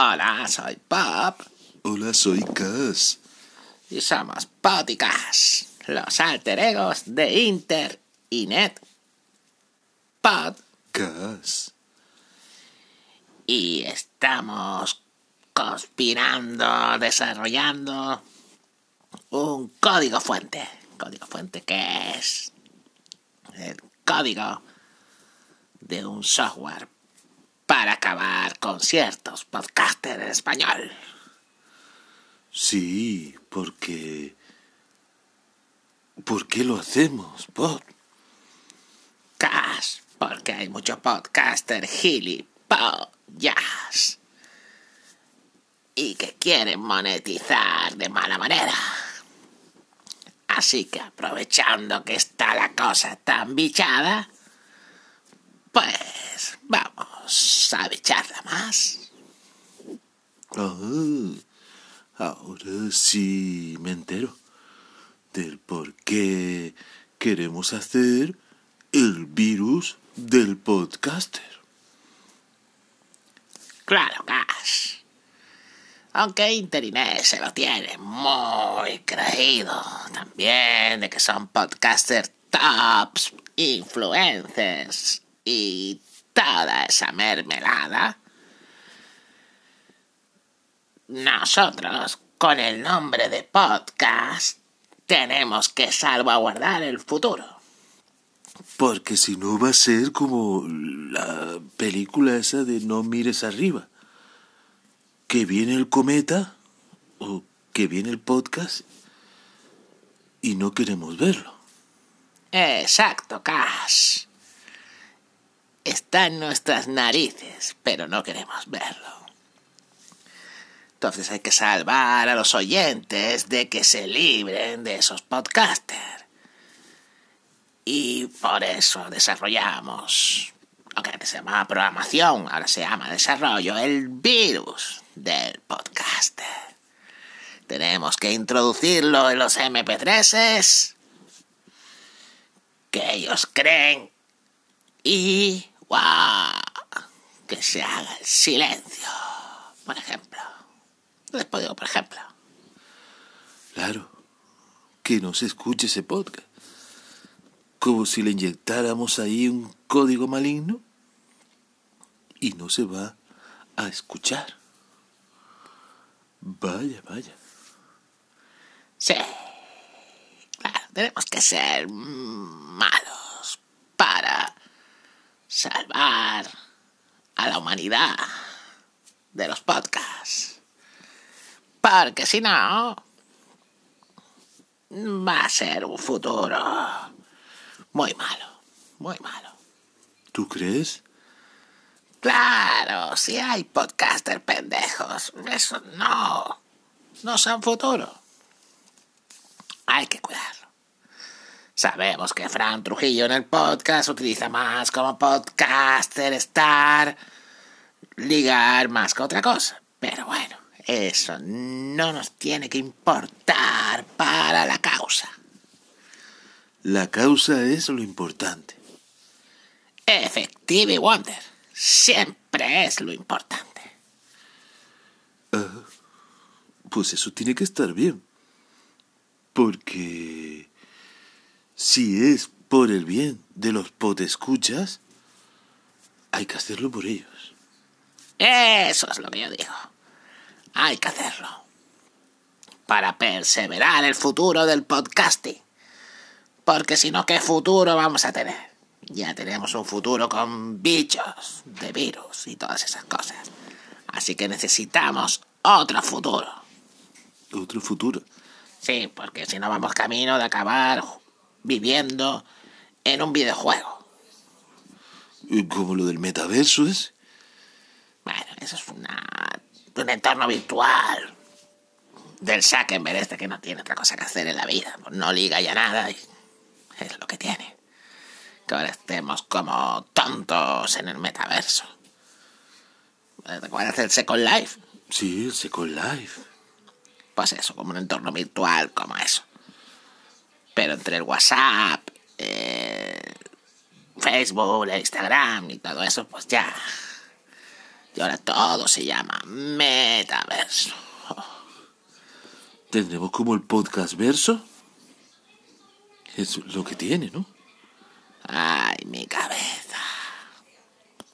Hola, soy Pop Hola, soy Cass. y somos Pot y los alter egos de Inter y Net. Pod Cass. y estamos conspirando, desarrollando un código fuente. Código fuente que es el código de un software para acabar con ciertos podcasters en español. Sí, porque... ¿Por qué lo hacemos, Bob? Cash, porque hay muchos podcasters gilipollas y que quieren monetizar de mala manera. Así que aprovechando que está la cosa tan bichada, pues vamos a bicharla más. Ah, ahora sí me entero del por qué queremos hacer el virus del podcaster. Claro, Cash. Aunque Internet se lo tiene muy creído también de que son podcasters tops, influencers y toda esa mermelada. Nosotros, con el nombre de podcast, tenemos que salvaguardar el futuro. Porque si no va a ser como la película esa de No mires arriba. Que viene el cometa o que viene el podcast y no queremos verlo. Exacto, Cash. Está en nuestras narices, pero no queremos verlo. Entonces hay que salvar a los oyentes de que se libren de esos podcasters. Y por eso desarrollamos lo que antes se llamaba programación, ahora se llama desarrollo, el virus del podcaster. Tenemos que introducirlo en los MP3s que ellos creen y ¡guau! que se haga el silencio, por ejemplo. Después digo, por ejemplo. Claro, que no se escuche ese podcast. Como si le inyectáramos ahí un código maligno y no se va a escuchar. Vaya, vaya. Sí, claro, tenemos que ser malos para salvar a la humanidad de los podcasts. Porque si no, va a ser un futuro muy malo, muy malo. ¿Tú crees? Claro, si hay podcasters pendejos, eso no, no son futuro. Hay que cuidarlo. Sabemos que Fran Trujillo en el podcast utiliza más como podcaster, estar, ligar más que otra cosa. Pero bueno, eso no nos tiene que importar para la causa. La causa es lo importante. Effective y Wonder siempre es lo importante. Ah, pues eso tiene que estar bien. Porque si es por el bien de los podescuchas, hay que hacerlo por ellos. Eso es lo que yo digo. Hay que hacerlo. Para perseverar el futuro del podcasting. Porque si no, ¿qué futuro vamos a tener? Ya tenemos un futuro con bichos de virus y todas esas cosas. Así que necesitamos otro futuro. Otro futuro. Sí, porque si no vamos camino de acabar viviendo en un videojuego. Como lo del metaverso es. Bueno, eso es una, un entorno virtual del Zuckerberg este que no tiene otra cosa que hacer en la vida. No liga ya nada y es lo que tiene. Que ahora estemos como tontos en el metaverso. ¿Te acuerdas del Second Life? Sí, el Second Life. Pues eso, como un entorno virtual, como eso. Pero entre el WhatsApp, eh, Facebook, Instagram y todo eso, pues ya Y ahora todo se llama metaverso. ¿Tendremos como el podcast verso? Es lo que tiene, ¿no? Ay, mi.